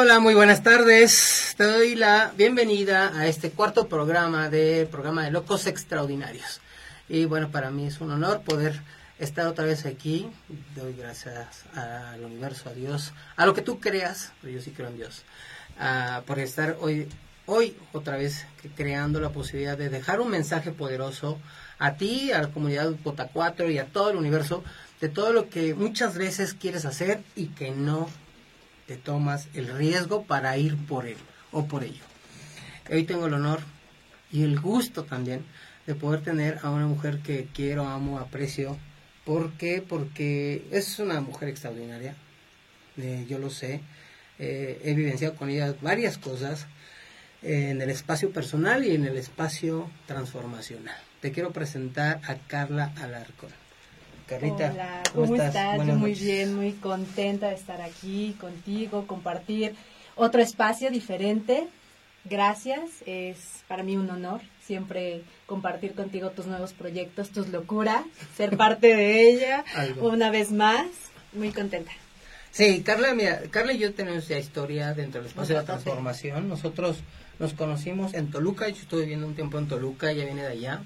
Hola, muy buenas tardes. Te doy la bienvenida a este cuarto programa del programa de Locos Extraordinarios. Y bueno, para mí es un honor poder estar otra vez aquí. Doy gracias al universo, a Dios, a lo que tú creas, pero yo sí creo en Dios, ah, por estar hoy, hoy otra vez creando la posibilidad de dejar un mensaje poderoso a ti, a la comunidad Bota 4 y a todo el universo de todo lo que muchas veces quieres hacer y que no te tomas el riesgo para ir por él o por ello. Hoy tengo el honor y el gusto también de poder tener a una mujer que quiero, amo, aprecio. ¿Por qué? Porque es una mujer extraordinaria, eh, yo lo sé. Eh, he vivenciado con ella varias cosas en el espacio personal y en el espacio transformacional. Te quiero presentar a Carla Alarcón. Carlita, Hola, ¿cómo, estás? muy bien, muy contenta de estar aquí contigo, compartir otro espacio diferente. Gracias, es para mí un honor siempre compartir contigo tus nuevos proyectos, tus locuras, ser parte de ella una vez más. Muy contenta. Sí, Carla, mira, Carla y yo tenemos ya historia dentro del espacio de la transformación. Nosotros nos conocimos en Toluca, yo estuve viviendo un tiempo en Toluca, ella viene de allá.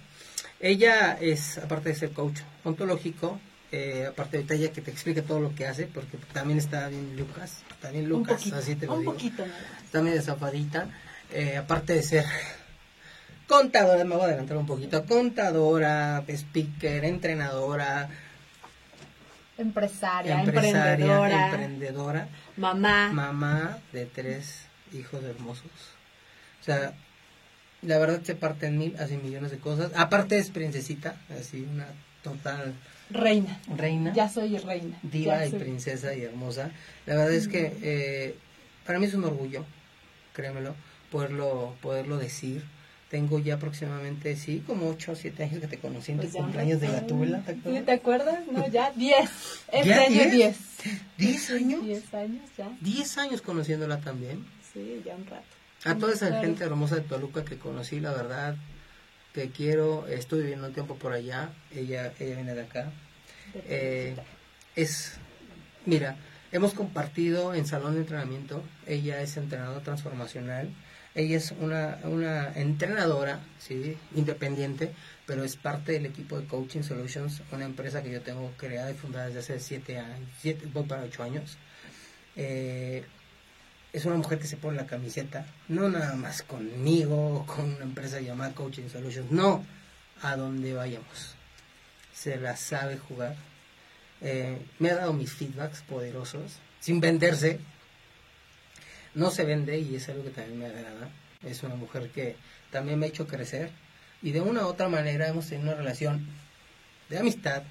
Ella es, aparte de ser coach ontológico, eh, aparte de ella que te explique todo lo que hace, porque también está bien Lucas, también Lucas, así te lo un Poquito, también de zafadita, eh, aparte de ser contadora, me voy a adelantar un poquito, contadora, speaker, entrenadora, empresaria, emprendedora, emprendedora, mamá, mamá de tres hijos hermosos. O sea, la verdad se parte en mil, hace millones de cosas. Aparte es princesita, así una total reina. Reina. Ya soy reina. Diva y princesa y hermosa. La verdad es que eh, para mí es un orgullo, créemelo, poderlo, poderlo decir. Tengo ya aproximadamente, sí, como 8 o 7 años que te conocí en tu pues cumpleaños de Gatúbela, ¿te acuerdas? ¿te acuerdas? No, ya 10. Este año 10. ¿10 años? 10 años ya. 10 años conociéndola también. Sí, ya un rato. A toda esa gente hermosa de Toluca que conocí, la verdad, que quiero, estoy viviendo un tiempo por allá, ella, ella viene de acá. Eh, es, mira, hemos compartido en salón de entrenamiento, ella es entrenadora transformacional, ella es una, una entrenadora, ¿sí? independiente, pero es parte del equipo de Coaching Solutions, una empresa que yo tengo creada y fundada desde hace siete años, siete, voy para ocho años. Eh, es una mujer que se pone la camiseta, no nada más conmigo, con una empresa llamada Coaching Solutions, no, a donde vayamos. Se la sabe jugar. Eh, me ha dado mis feedbacks poderosos, sin venderse. No se vende y es algo que también me agrada. Es una mujer que también me ha hecho crecer y de una u otra manera hemos tenido una relación de amistad,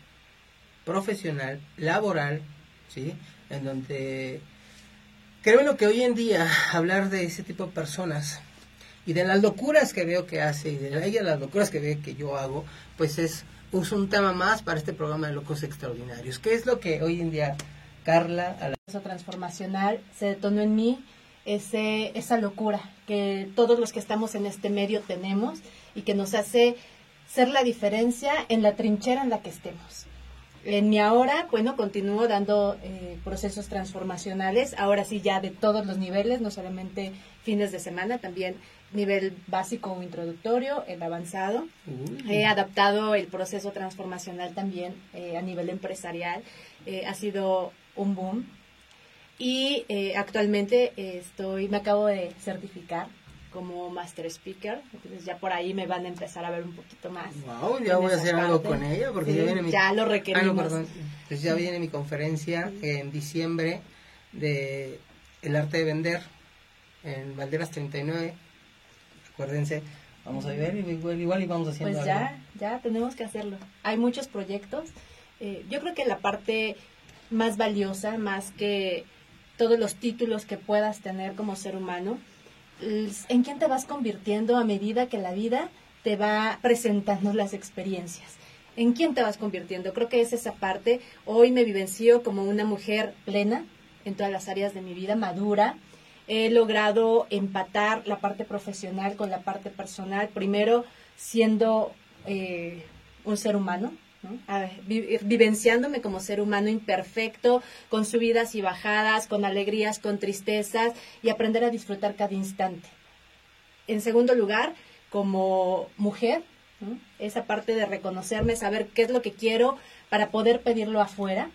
profesional, laboral, ¿sí? En donde Creo que hoy en día hablar de ese tipo de personas y de las locuras que veo que hace y de ella las locuras que ve que yo hago, pues es, un tema más para este programa de Locos Extraordinarios. ¿Qué es lo que hoy en día Carla... A la... transformacional se detonó en mí ese, esa locura que todos los que estamos en este medio tenemos y que nos hace ser la diferencia en la trinchera en la que estemos. En mi ahora, bueno, continúo dando eh, procesos transformacionales, ahora sí ya de todos los niveles, no solamente fines de semana, también nivel básico o introductorio, el avanzado. He adaptado el proceso transformacional también eh, a nivel empresarial. Eh, ha sido un boom. Y actualmente estoy, me acabo de certificar como Master Speaker. Entonces ya por ahí me van a empezar a ver un poquito más. Wow, ya voy a hacer algo con ella porque ya viene mi... Ya lo requerimos. Ah, Entonces ya viene mi conferencia en diciembre de El Arte de Vender en Valderas 39. Acuérdense, vamos a ver, igual, igual y vamos haciendo Pues ya, ya tenemos que hacerlo. Hay muchos proyectos. Eh, yo creo que la parte más valiosa, más que todos los títulos que puedas tener como ser humano, en quién te vas convirtiendo a medida que la vida te va presentando las experiencias. ¿En quién te vas convirtiendo? Creo que es esa parte. Hoy me vivencio como una mujer plena en todas las áreas de mi vida, madura. He logrado empatar la parte profesional con la parte personal. Primero, siendo eh, un ser humano, vivenciándome como ser humano imperfecto, con subidas y bajadas, con alegrías, con tristezas, y aprender a disfrutar cada instante. En segundo lugar, como mujer, esa parte de reconocerme, saber qué es lo que quiero para poder pedirlo afuera,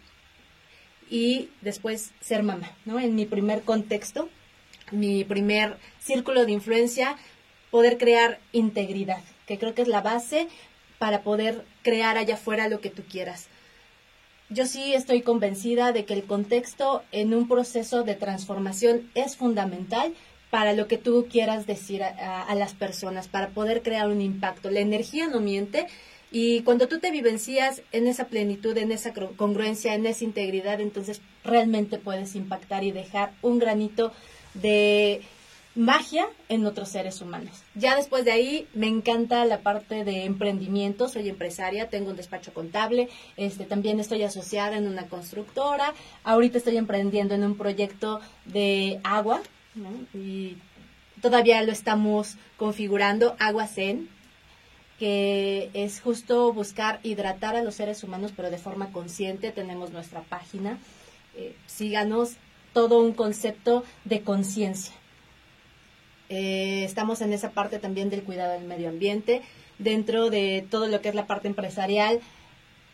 y después ser mamá, ¿no? En mi primer contexto, mi primer círculo de influencia, poder crear integridad, que creo que es la base para poder crear allá afuera lo que tú quieras. Yo sí estoy convencida de que el contexto en un proceso de transformación es fundamental para lo que tú quieras decir a, las personas, para poder crear un impacto. La energía no miente y cuando tú te vivencias en esa plenitud, en esa congruencia, en esa integridad, entonces realmente puedes impactar y dejar un granito de magia en otros seres humanos. Ya después de ahí me encanta la parte de emprendimiento, soy empresaria, tengo un despacho contable, este también estoy asociada en una constructora, ahorita estoy emprendiendo en un proyecto de agua y todavía lo estamos configurando, Agua Zen, que es justo buscar hidratar a los seres humanos pero de forma consciente, tenemos nuestra página, eh, síganos, todo un concepto de conciencia eh, estamos en esa parte también del cuidado del medio ambiente, dentro de todo lo que es la parte empresarial,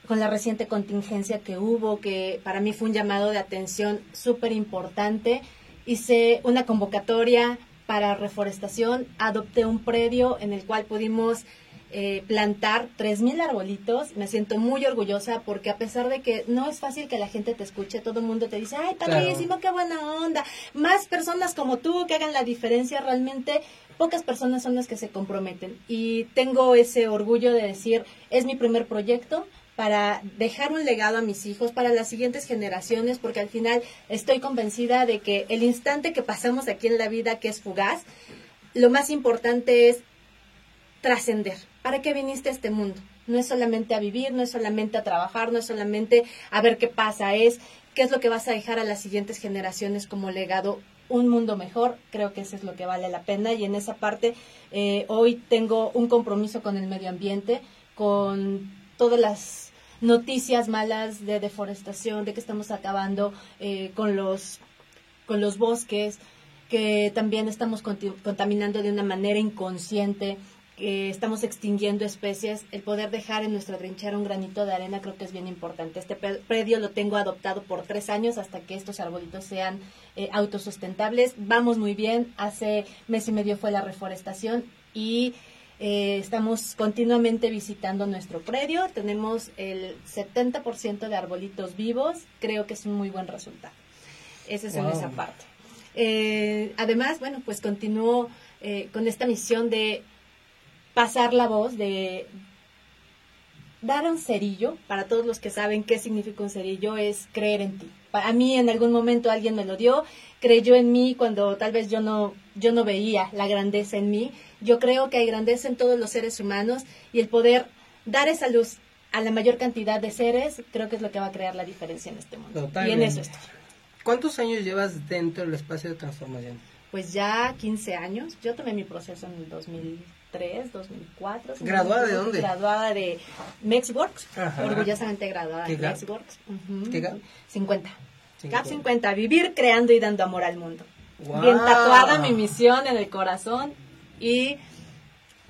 con la reciente contingencia que hubo, que para mí fue un llamado de atención súper importante. Hice una convocatoria para reforestación, adopté un predio en el cual pudimos eh, plantar 3.000 arbolitos. Me siento muy orgullosa porque a pesar de que no es fácil que la gente te escuche, todo el mundo te dice, ay, padrísimo, qué buena onda. Más personas como tú que hagan la diferencia, realmente pocas personas son las que se comprometen. Y tengo ese orgullo de decir, es mi primer proyecto para dejar un legado a mis hijos, para las siguientes generaciones, porque al final estoy convencida de que el instante que pasamos aquí en la vida, que es fugaz, lo más importante es trascender. ¿Para qué viniste a este mundo? No es solamente a vivir, no es solamente a trabajar, no es solamente a ver qué pasa, es qué es lo que vas a dejar a las siguientes generaciones como legado un mundo mejor, creo que eso es lo que vale la pena. Y en esa parte eh, hoy tengo un compromiso con el medio ambiente, con todas las noticias malas de deforestación, de que estamos acabando eh, con los con los bosques, que también estamos contaminando de una manera inconsciente, estamos extinguiendo especies, el poder dejar en nuestra trinchera un granito de arena creo que es bien importante. Este predio lo tengo adoptado por tres años hasta que estos arbolitos sean eh, autosustentables. Vamos muy bien, hace mes y medio fue la reforestación y eh, estamos continuamente visitando nuestro predio. Tenemos el 70% de arbolitos vivos, creo que es un muy buen resultado. Esa es en esa parte. Eh, además, bueno, pues continúo con esta misión de pasar la voz de dar un cerillo, para todos los que saben qué significa un cerillo, es creer en ti. A mí en algún momento alguien me lo dio, creyó en mí cuando tal vez yo no, yo no veía la grandeza en mí. Yo creo que hay grandeza en todos los seres humanos y el poder dar esa luz a la mayor cantidad de seres, creo que es lo que va a crear la diferencia en este mundo. Y en eso estoy. ¿Cuántos años llevas dentro del espacio de transformación? Pues ya 15 años. Yo tomé mi proceso en el 2000 2003, 2004. ¿Graduada de dónde? Graduada de Mexworks, orgullosamente graduada de Mexworks. ¿Qué GAP? 50. GAP 50, vivir creando y dando amor al mundo. Bien tatuada mi misión en el corazón y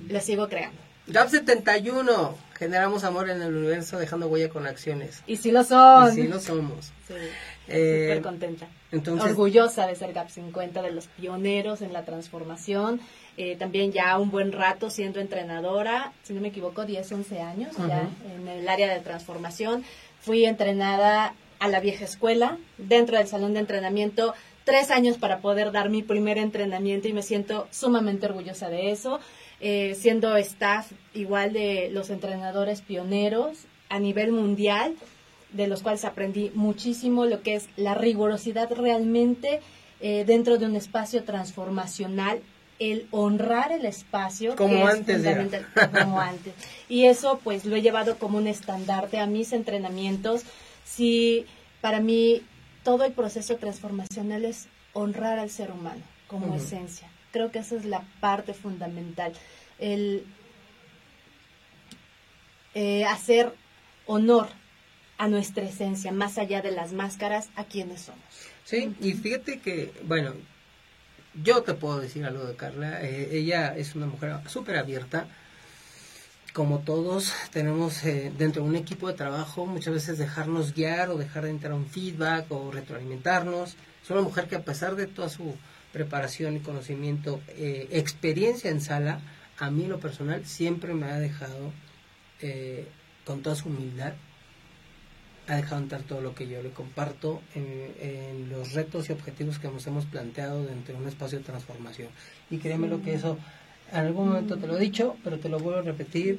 la sigo creando. GAP 71, generamos amor en el universo dejando huella con acciones. Y sí lo son. Y sí lo somos. Sí. Eh, Súper contenta. Orgullosa de ser GAP 50, de los pioneros en la transformación eh, también ya un buen rato siendo entrenadora, si no me equivoco, 10, 11 años ya en el área de transformación. Fui entrenada a la vieja escuela, dentro del salón de entrenamiento, tres años para poder dar mi primer entrenamiento y me siento sumamente orgullosa de eso. Eh, siendo staff igual de los entrenadores pioneros a nivel mundial, de los cuales aprendí muchísimo lo que es la rigurosidad realmente eh, dentro de un espacio transformacional el honrar el espacio como antes como antes. Y eso pues lo he llevado como un estandarte a mis entrenamientos. Si para mí todo el proceso transformacional es honrar al ser humano como esencia. Creo que esa es la parte fundamental. El eh, hacer honor a nuestra esencia, más allá de las máscaras, a quienes somos. Sí, y fíjate que, bueno, yo te puedo decir algo de Carla, eh, ella es una mujer súper abierta, como todos, tenemos eh, dentro de un equipo de trabajo muchas veces dejarnos guiar o dejar de entrar un feedback o retroalimentarnos. Es una mujer que a pesar de toda su preparación y conocimiento, eh, experiencia en sala, a mí lo personal siempre me ha dejado con toda su humildad ha dejado entrar todo lo que yo le comparto en, los retos y objetivos que nos hemos planteado dentro de un espacio de transformación. Y créeme lo que eso, en algún momento te lo he dicho, pero te lo vuelvo a repetir.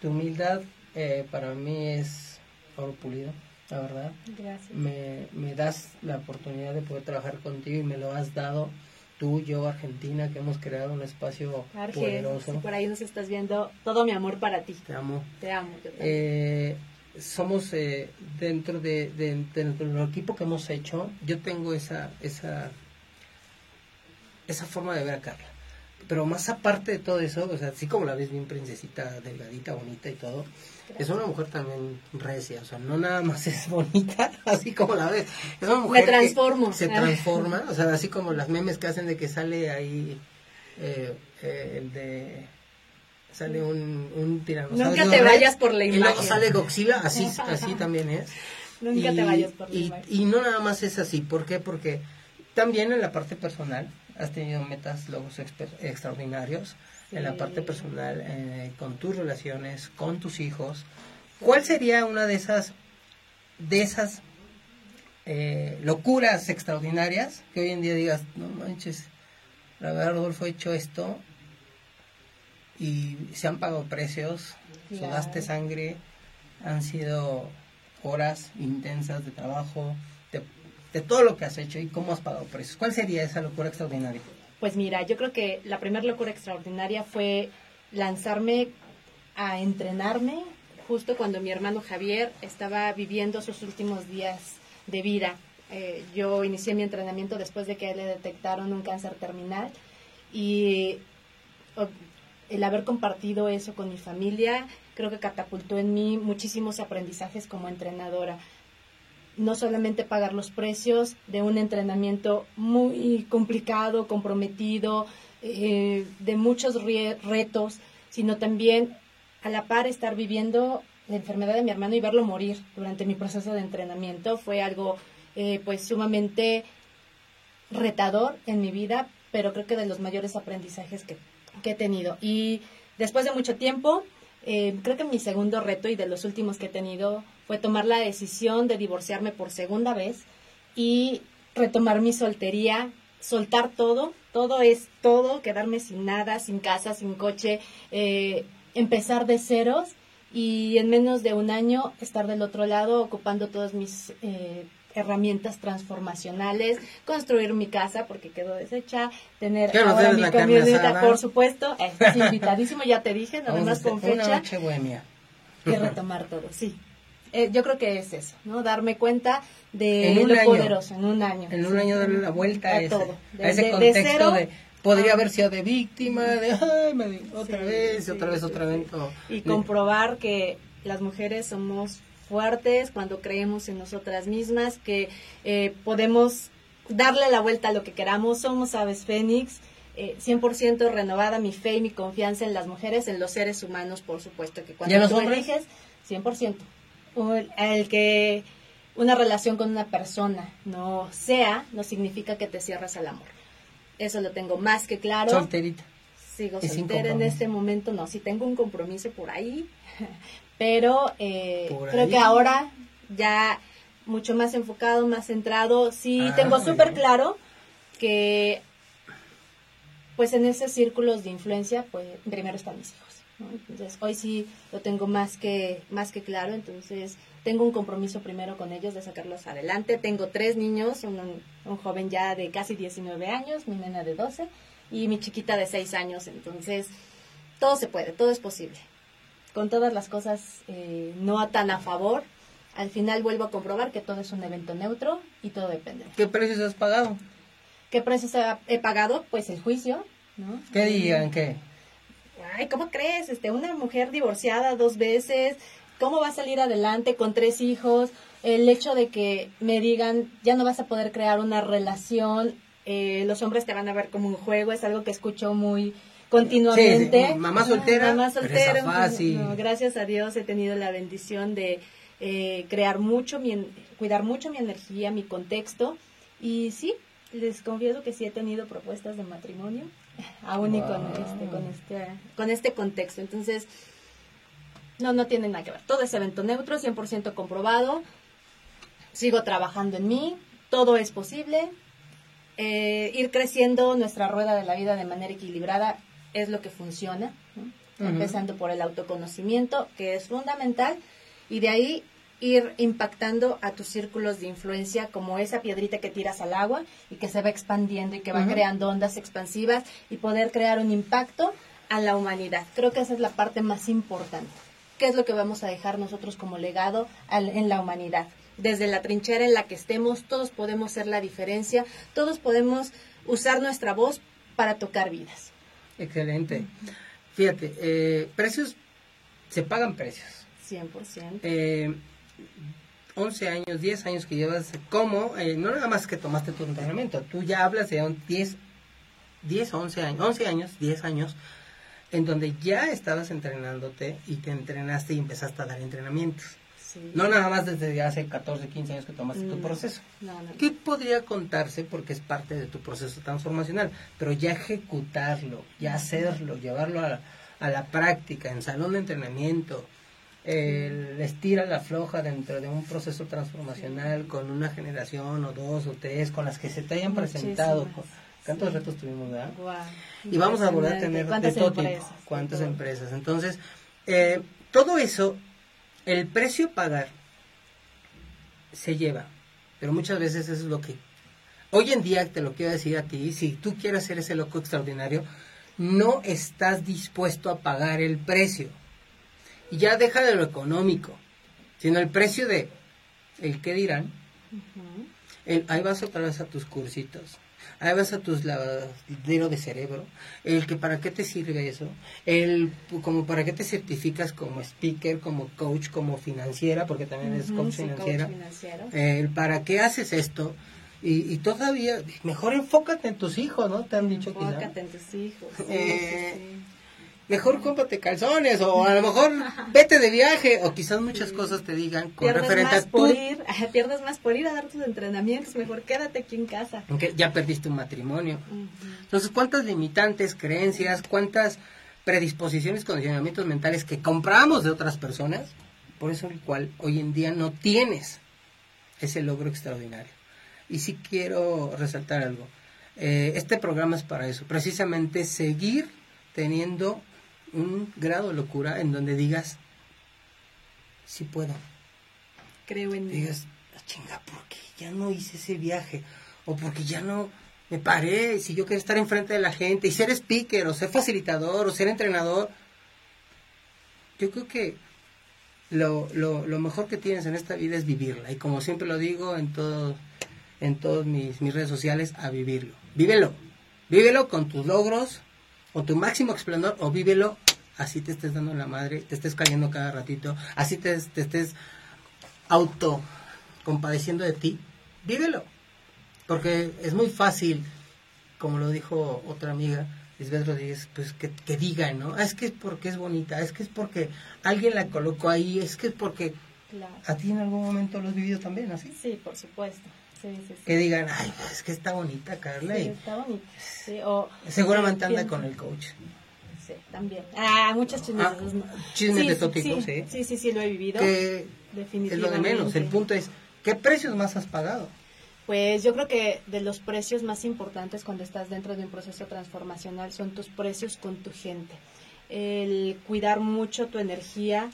Tu humildad eh, para mí es oro pulido, la verdad. Gracias. Me, me das la oportunidad de poder trabajar contigo y me lo has dado tú, yo, Argentina, que hemos creado un espacio poderoso. por ahí nos estás viendo, todo mi amor para ti. Te amo. Te amo. eh, somos eh, dentro de, del equipo que hemos hecho, yo tengo esa, esa, esa forma de ver a Carla. Pero más aparte de todo eso, o sea, así como la ves bien princesita, delgadita, bonita y todo, es una mujer también recia, o sea, no nada más es bonita, así como la ves, es una mujer Me transformo. se transforma, o sea, así como las memes que hacen de que sale ahí eh, eh, el de sale un, un tiranosaurio. Nunca te vayas por la imagen. Y luego sale Godzilla, así, así también es. Nunca te vayas por la y, imagen. Y no nada más es así, ¿por qué? Porque también en la parte personal has tenido metas, logros extraordinarios, en la parte personal, eh, con tus relaciones, con tus hijos. ¿Cuál sería una de esas, de esas eh, locuras extraordinarias que hoy en día digas, no manches, la verdad Rodolfo ha hecho esto y se han pagado precios, sudaste sangre, han sido horas intensas de trabajo, de, todo lo que has hecho y cómo has pagado precios. ¿Cuál sería esa locura extraordinaria? Pues mira, yo creo que la primera locura extraordinaria fue lanzarme a entrenarme justo cuando mi hermano Javier estaba viviendo sus últimos días de vida. Eh, yo inicié mi entrenamiento después de que le detectaron un cáncer terminal y el haber compartido eso con mi familia, creo que catapultó en mí muchísimos aprendizajes como entrenadora. No solamente pagar los precios de un entrenamiento muy complicado, comprometido, eh, de muchos retos, sino también a la par estar viviendo la enfermedad de mi hermano y verlo morir durante mi proceso de entrenamiento fue algo eh, pues sumamente retador en mi vida, pero creo que de los mayores aprendizajes que que he tenido. Y después de mucho tiempo, eh, creo que mi segundo reto y de los últimos que he tenido fue tomar la decisión de divorciarme por segunda vez y retomar mi soltería, soltar todo, todo es todo, quedarme sin nada, sin casa, sin coche, eh, empezar de ceros y en menos de un año estar del otro lado ocupando todas mis eh, herramientas transformacionales, construir mi casa porque quedó deshecha, tener ahora mi camioneta, por supuesto, es invitadísimo, ya te dije, nada más con fecha. Y retomar todo, sí. Eh, yo creo que es eso, ¿no? Darme cuenta de lo poderoso en un año. En un año darle la vuelta a, ese, todo. a ese contexto de, podría haber sido de víctima, de ay, me, otra vez, otra vez, otra vez. Y comprobar que las mujeres somos fuertes, cuando creemos en nosotras mismas, que eh, podemos darle la vuelta a lo que queramos. Somos aves fénix. Eh, 100% renovada mi fe y mi confianza en las mujeres, en los seres humanos, por supuesto, que cuando tú eliges, 100%. El que una relación con una persona no sea, no significa que te cierras al amor. Eso lo tengo más que claro. Solterita. Sigo soltera en este momento, no, si tengo un compromiso por ahí, pero eh, creo que ahora ya mucho más enfocado, más centrado. Sí, ah, tengo súper claro que pues en esos círculos de influencia, pues primero están mis hijos. Entonces, hoy sí lo tengo más que, más que claro, entonces tengo un compromiso primero con ellos de sacarlos adelante. Tengo tres niños, un, un joven ya de casi 19 años, mi nena de 12 y mi chiquita de 6 años, entonces todo se puede, todo es posible con todas las cosas eh, no tan a favor, al final vuelvo a comprobar que todo es un evento neutro y todo depende. ¿Qué precios has pagado? ¿Qué precios he pagado? Pues el juicio, ¿no? ¿Qué digan? ¿Qué? Ay, ¿cómo crees? Este, una mujer divorciada dos veces, ¿cómo va a salir adelante con tres hijos? El hecho de que me digan, ya no vas a poder crear una relación, eh, los hombres te van a ver como un juego, es algo que escucho muy continuamente. Mamá soltera, mamá soltera. gracias a Dios he tenido la bendición de eh, crear mucho, mi, cuidar mucho mi energía, mi contexto. Y sí, les confieso que sí he tenido propuestas de matrimonio, aún y con este, con este, con este contexto. Entonces, no, no tiene nada que ver. Todo es evento neutro, 100% comprobado. Sigo trabajando en mí, todo es posible. Eh, ir creciendo nuestra rueda de la vida de manera equilibrada es lo que funciona, empezando por el autoconocimiento, que es fundamental, y de ahí ir impactando a tus círculos de influencia como esa piedrita que tiras al agua y que se va expandiendo y que va creando ondas expansivas y poder crear un impacto a la humanidad. Creo que esa es la parte más importante. ¿Qué es lo que vamos a dejar nosotros como legado en la humanidad? Desde la trinchera en la que estemos, todos podemos ser la diferencia, todos podemos usar nuestra voz para tocar vidas. Excelente. Fíjate, eh, precios, se pagan precios. 100%. Eh, 11 años, 10 años que llevas, ¿cómo? Eh, no nada más que tomaste tu entrenamiento, tú ya hablas de 10, 10, 11 años, 11 años, 10 años, en donde ya estabas entrenándote y te entrenaste y empezaste a dar entrenamientos. No nada más desde hace 14, 15 años que tomaste tu proceso. ¿Qué podría contarse? Porque es parte de tu proceso transformacional, pero ya ejecutarlo, ya hacerlo, llevarlo a, a la práctica, en salón de entrenamiento, el estira la floja dentro de un proceso transformacional con una generación o dos o tres con las que se te hayan presentado. ¿Cuántos retos tuvimos, verdad? Y vamos a volver a tener de todo tipo. ¿Cuántas empresas? Entonces, eh, todo eso, el precio a pagar se lleva, pero muchas veces eso es lo que... Hoy en día te lo quiero decir a ti, si tú quieres ser ese loco extraordinario, no estás dispuesto a pagar el precio y ya deja de lo económico, sino el precio de el qué dirán. el, ahí vas otra vez a tus cursitos. Ahí vas a tus lavadero de cerebro. El que para qué te sirve eso. El como para qué te certificas como speaker, como coach, como financiera, porque también es coach financiera. el para qué haces esto. Y, todavía, mejor enfócate en tus hijos, ¿no? Te han dicho Enfócate en tus hijos. Eh, mejor cómprate calzones o a lo mejor vete de viaje o quizás muchas cosas te digan con pierdes referente más a por ir, pierdes más por ir a dar tus entrenamientos, mejor quédate aquí en casa. Aunque ya perdiste un matrimonio. Entonces, ¿cuántas limitantes, creencias, cuántas predisposiciones, condicionamientos mentales que compramos de otras personas? Por eso el cual hoy en día no tienes ese logro extraordinario. Y sí quiero resaltar algo. Eh, este programa es para eso, precisamente seguir teniendo un grado de locura en donde digas, sí puedo. Creo en Digas, ah, chinga, porque ya no hice ese viaje? O porque ya no me paré, si yo quiero estar enfrente de la gente y ser speaker o ser facilitador o ser entrenador. Yo creo que lo, lo, lo mejor que tienes en esta vida es vivirla. Y como siempre lo digo en todo, en todas mis, mis redes sociales, a vivirlo. Vívelo. Vívelo con tus logros, o tu máximo esplendor o vívelo así te estés dando la madre, te estés cayendo cada ratito, así te, estés auto compadeciendo de ti, vívelo. Porque es muy fácil, como lo dijo otra amiga, Lisbeth Rodríguez, pues que, que digan, ¿no? Ah, es que es porque es bonita, es que es porque alguien la colocó ahí, es que es porque... ¿A ti en algún momento lo has vivido también así? Sí, por supuesto. Que digan, ay, es que está bonita Carla. Sí, está bonita. O, Seguramente anda con el coach. Sí, también. Ah, muchas chismes. Ah, chismes de tópico, sí, sí. Sí, sí, lo he vivido. definitivamente. Es lo de menos. El punto es, ¿qué precios más has pagado? Pues yo creo que de los precios más importantes cuando estás dentro de un proceso transformacional son tus precios con tu gente. El cuidar mucho tu energía.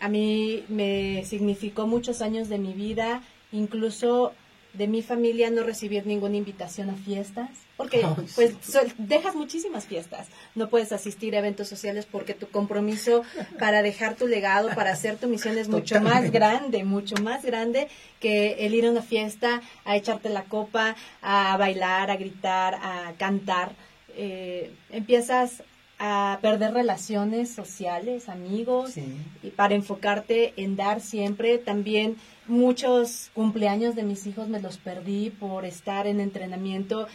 A mí me significó muchos años de mi vida incluso de mi familia no recibir ninguna invitación a fiestas, porque pues dejas muchísimas fiestas, no puedes asistir a eventos sociales porque tu compromiso para dejar tu legado, para hacer tu misión es mucho más grande, mucho más grande que el ir a una fiesta, a echarte la copa, a bailar, a gritar, a cantar. Eh, empiezas a perder relaciones sociales, amigos, y para enfocarte en dar siempre. También muchos cumpleaños de mis hijos me los perdí por estar en entrenamiento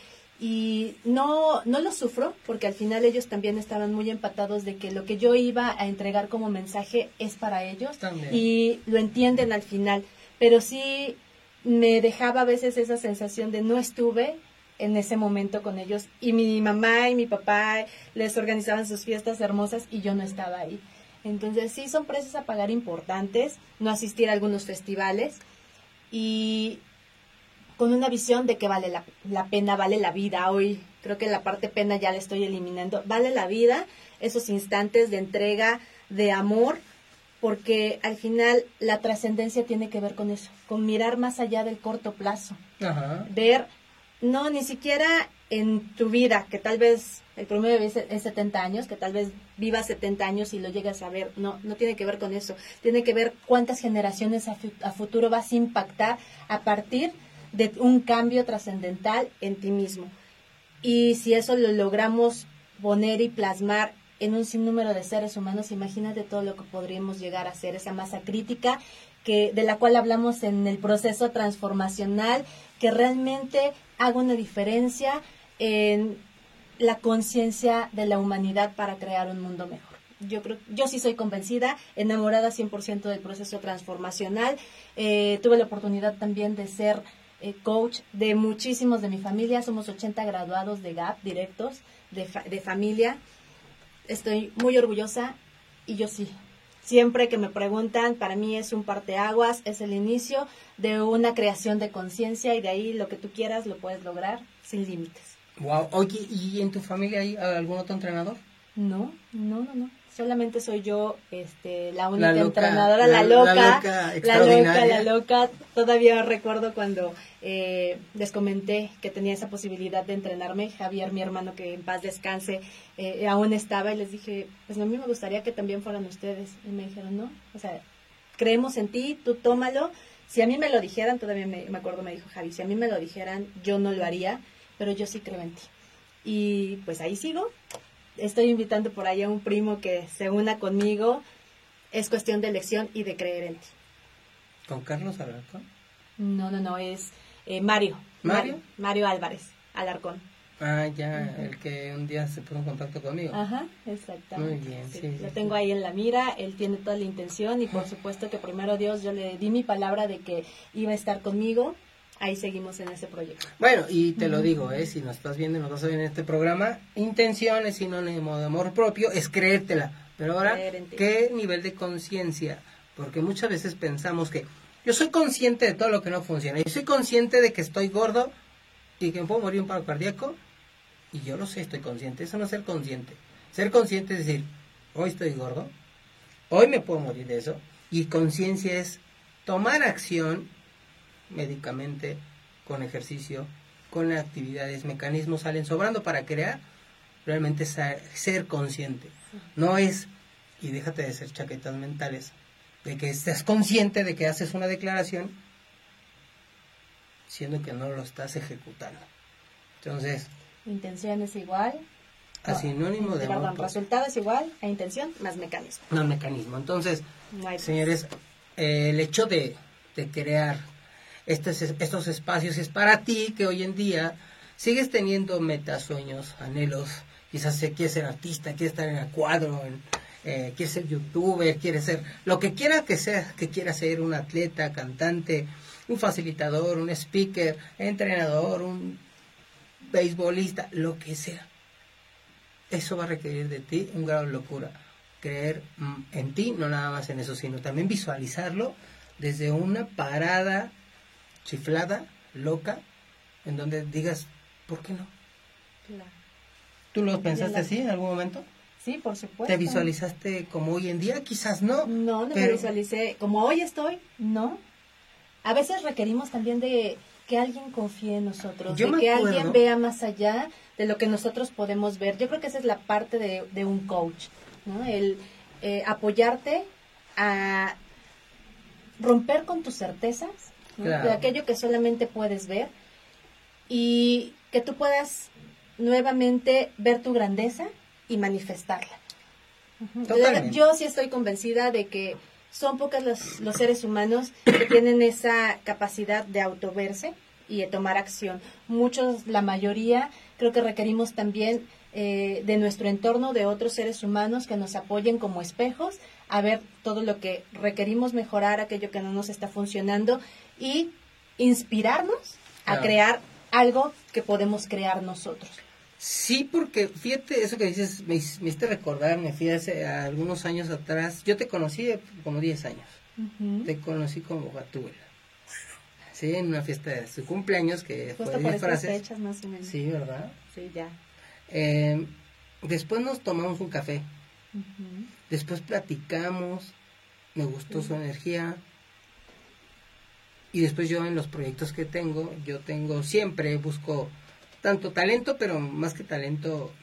y no, no lo sufro porque al final ellos también estaban muy empatados de que lo que yo iba a entregar como mensaje es para ellos y lo entienden al final, pero sí me dejaba a veces esa sensación de no estuve en ese momento con ellos y mi mamá y mi papá les organizaban sus fiestas hermosas y yo no estaba ahí. Entonces sí son precios a pagar importantes, no asistir a algunos festivales y con una visión de que vale la, la, pena, vale la vida. Hoy creo que la parte pena ya la estoy eliminando. Vale la vida esos instantes de entrega, de amor, porque al final la trascendencia tiene que ver con eso, con mirar más allá del corto plazo. Ver no, ni siquiera en tu vida, que tal vez el promedio es, 70 años, que tal vez vivas 70 años y lo llegas a ver. No, no tiene que ver con eso. Tiene que ver cuántas generaciones a, a futuro vas a impactar a partir de un cambio trascendental en ti mismo. Y si eso lo logramos poner y plasmar en un sinnúmero de seres humanos, imagínate todo lo que podríamos llegar a ser, esa masa crítica que, de la cual hablamos en el proceso transformacional, que realmente haga una diferencia en la conciencia de la humanidad para crear un mundo mejor. Yo creo, yo sí soy convencida, enamorada 100% del proceso transformacional. Eh, tuve la oportunidad también de ser eh, coach de muchísimos de mi familia. Somos 80 graduados de GAP directos de, de familia. Estoy muy orgullosa y yo sí, Siempre que me preguntan, para mí es un parteaguas, es el inicio de una creación de conciencia y de ahí lo que tú quieras lo puedes lograr sin límites. Wow. Oye, ¿y en tu familia hay algún otro entrenador? No, no, no, no solamente soy yo este la única entrenadora la, loca la loca la loca. Todavía recuerdo cuando eh, les comenté que tenía esa posibilidad de entrenarme. Javier mi hermano que en paz descanse eh, aún estaba y les dije pues a mí me gustaría que también fueran ustedes y me dijeron no o sea creemos en ti tú tómalo si a mí me lo dijeran todavía me, me acuerdo me dijo Javi si a mí me lo dijeran yo no lo haría pero yo sí creo en ti y pues ahí sigo estoy invitando por ahí a un primo que se una conmigo. Es cuestión de elección y de creer en ti. ¿Con Carlos Alarcón? No, no, no, es eh, Mario. Mario. Mario Álvarez Alarcón. Ah, ya, el que un día se puso en contacto conmigo. Ajá, exactamente. Muy bien, sí. lo tengo ahí en la mira, él tiene toda la intención y por supuesto que primero Dios yo le di mi palabra de que iba a estar conmigo ahí seguimos en ese proyecto. Bueno, y te lo digo, ¿eh? si nos estás viendo y nos vas a ver en este programa, intención es sinónimo de amor propio, es creértela. Pero ahora, ¿qué nivel de conciencia? Porque muchas veces pensamos que yo soy consciente de todo lo que no funciona. Yo soy consciente de que estoy gordo y que me puedo morir un paro cardíaco. Y yo lo sé, estoy consciente. Eso no es ser consciente. Ser consciente es decir, hoy estoy gordo, hoy me puedo morir de eso. Y conciencia es tomar acción médicamente, con ejercicio, con actividades, mecanismos salen sobrando para crear realmente ser, consciente. No es, y déjate de ser chaquetas mentales, de que estés consciente de que haces una declaración, siendo que no lo estás ejecutando. Entonces... Intención es igual. A sinónimo de... Perdón, resultado es igual a intención más mecanismo. Más mecanismo. Entonces, señores, el hecho de, de crear estos, estos espacios es para ti que hoy en día sigues teniendo metas, sueños, anhelos, quizás quieres ser artista, quieres estar en el cuadro, eh, quieres ser youtuber, quieres ser lo que quiera que sea, que quiera ser un atleta, cantante, un facilitador, un speaker, entrenador, un beisbolista, lo que sea. Eso va a requerir de ti un grado de locura. Creer mm, en ti, no nada más en eso, sino también visualizarlo desde una parada chiflada, loca, en donde digas, ¿por qué no? Claro. ¿Tú lo pensaste así en algún momento? Sí, por supuesto. ¿Te visualizaste como hoy en día? Quizás no. No, no me visualicé como hoy estoy, no. A veces requerimos también de que alguien confíe en nosotros, de que alguien vea más allá de lo que nosotros podemos ver. Yo creo que esa es la parte de, un coach, ¿no? El eh, apoyarte a romper con tus certezas de aquello que solamente puedes ver y que tú puedas nuevamente ver tu grandeza y manifestarla. Totalmente. Yo sí estoy convencida de que son pocos los, los seres humanos que tienen esa capacidad de autoverse y de tomar acción. Muchos, la mayoría, creo que requerimos también eh, de nuestro entorno, de otros seres humanos que nos apoyen como espejos a ver todo lo que requerimos mejorar, aquello que no nos está funcionando y inspirarnos a Claro. crear algo que podemos crear nosotros. Sí, porque fíjate, eso que dices, me, me hiciste recordar, me fui hace algunos años atrás, yo te conocí de como 10 años, Ujú. te conocí como Gatúbela. Sí, en una fiesta de su cumpleaños que Justo fue por estas disfraces. fechas más o menos. Sí, ¿verdad? Sí, ya. Eh, después nos tomamos un café, después platicamos, me gustó su energía. Y después yo en los proyectos que tengo, yo tengo siempre, busco tanto talento, pero más que talento,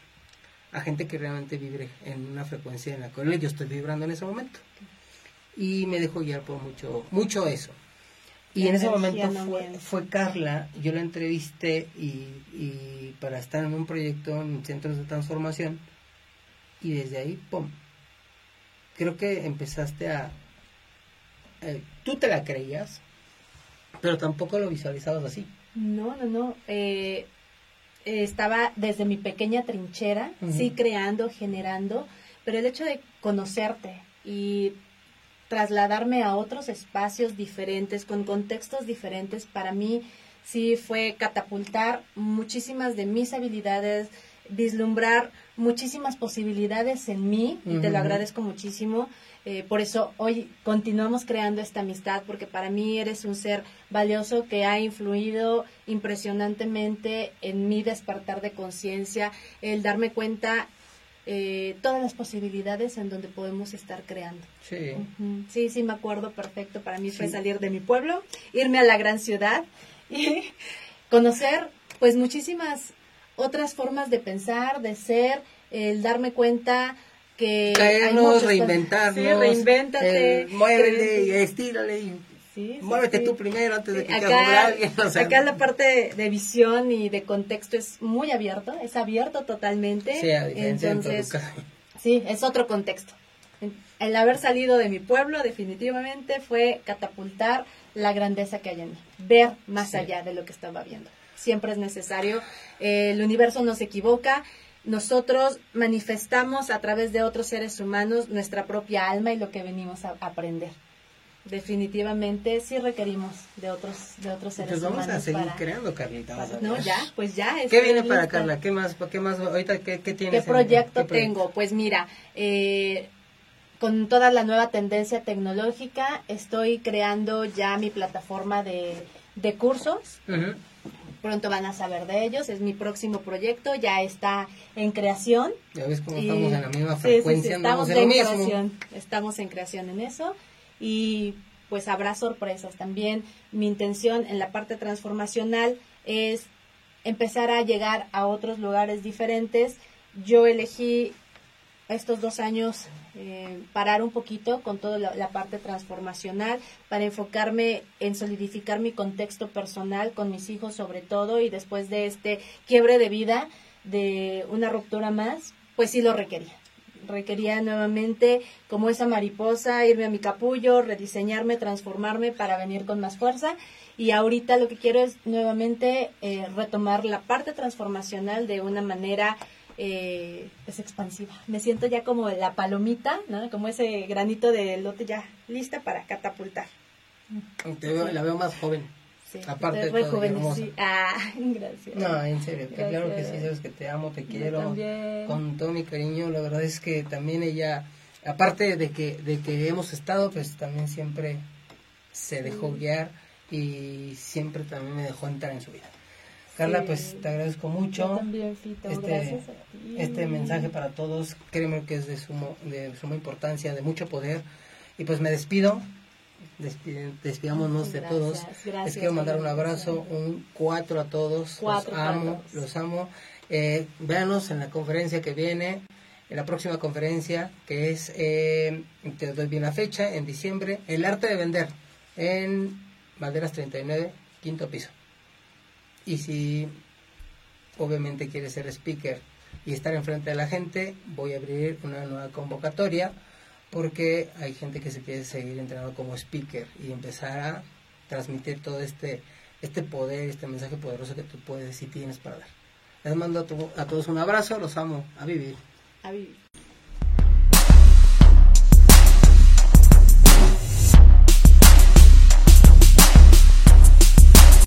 a gente que realmente vibre en una frecuencia en la cual yo estoy vibrando en ese momento. Y me dejo guiar por mucho, mucho eso. Y La en ese momento no fue, fue Carla, yo la entrevisté y, y para estar en un proyecto en centros de transformación y desde ahí, ¡pum! Creo que empezaste a... eh, tú te la creías, pero tampoco lo visualizabas así. No, no, no. Eh, estaba desde mi pequeña trinchera, sí creando, generando, pero el hecho de conocerte y trasladarme a otros espacios diferentes, con contextos diferentes, para mí sí fue catapultar muchísimas de mis habilidades, vislumbrar muchísimas posibilidades en mí, y te lo agradezco muchísimo. Eh, por eso hoy continuamos creando esta amistad, porque para mí eres un ser valioso que ha influido impresionantemente en mi despertar de conciencia, el darme cuenta eh, todas las posibilidades en donde podemos estar creando. Sí. Sí, sí, me acuerdo perfecto. Para mí fue salir de mi pueblo, irme a la gran ciudad y conocer pues muchísimas otras formas de pensar, de ser, el darme cuenta que hay Caernos, cosas- reinventarnos. Sí, reinvéntate. eh, muévele estírale y Sí, muévete sí. tú primero antes de que te acá, alguien. o sea, acá la parte de, de visión y de contexto es muy abierto, es abierto totalmente. Sí, a Entonces, sí, es otro contexto. El haber salido de mi pueblo definitivamente fue catapultar la grandeza que hay en mí, ver más allá de lo que estaba viendo. Siempre es necesario, eh, el universo no se equivoca, nosotros manifestamos a través de otros seres humanos nuestra propia alma y lo que venimos a aprender. Definitivamente sí requerimos de otros de otros seres Pues vamos humanos a seguir para, creando, Carlita. para- no ya pues ya ¿Qué viene para. Carla? ¿Qué más? ¿Qué más? Ahorita, ¿qué, qué tienes? ¿Qué en- proyecto qué tengo? Pues mira, eh, con toda la nueva tendencia tecnológica, estoy creando ya mi plataforma de, de cursos. Pronto van a saber de ellos. Es mi próximo proyecto, ya está en creación. Ya ves cómo Y- estamos en la misma frecuencia, sí, sí, estamos en creación. Estamos en creación en eso. Y pues habrá sorpresas. También mi intención en la parte transformacional es empezar a llegar a otros lugares diferentes. Yo elegí estos dos años eh, parar un poquito con toda la, la parte transformacional para enfocarme en solidificar mi contexto personal con mis hijos sobre todo y después de este quiebre de vida de una ruptura más pues sí lo requería requería nuevamente como esa mariposa irme a mi capullo rediseñarme transformarme para venir con más fuerza y ahorita lo que quiero es nuevamente eh, retomar la parte transformacional de una manera eh, es expansiva. Me siento ya como la palomita, ¿no? Como ese granito de lote ya lista para catapultar. La veo más joven. Sí, Aparte de todo, rejuveneci- Ah, gracias. No, en serio, claro que sí, sabes que te amo, te quiero. Con todo mi cariño, la verdad es que también ella, aparte de que, de que hemos estado, pues también siempre se dejó guiar y siempre también me dejó entrar en su vida. Carla, Sí. pues te agradezco Yo mucho. también, Fito, este, gracias a ti. este mensaje para todos, créeme que es de, sumo, de suma importancia, de mucho poder. Y pues me despido, Despide- despidámonos de Gracias, todos. gracias Les quiero mandar un abrazo, un cuatro a todos. Cuatro los amo, los amo. Eh, véanos en la conferencia que viene, en la próxima conferencia, que es, eh, te doy bien la fecha, en diciembre, El arte de vender, en Valderas 39, quinto piso. Y si obviamente quieres ser speaker y estar enfrente de la gente, voy a abrir una nueva convocatoria porque hay gente que se quiere seguir entrenando como speaker y empezar a transmitir todo este este poder, este mensaje poderoso que tú puedes y tienes para dar. Les mando a, a todos un abrazo, los amo, a vivir. A vivir.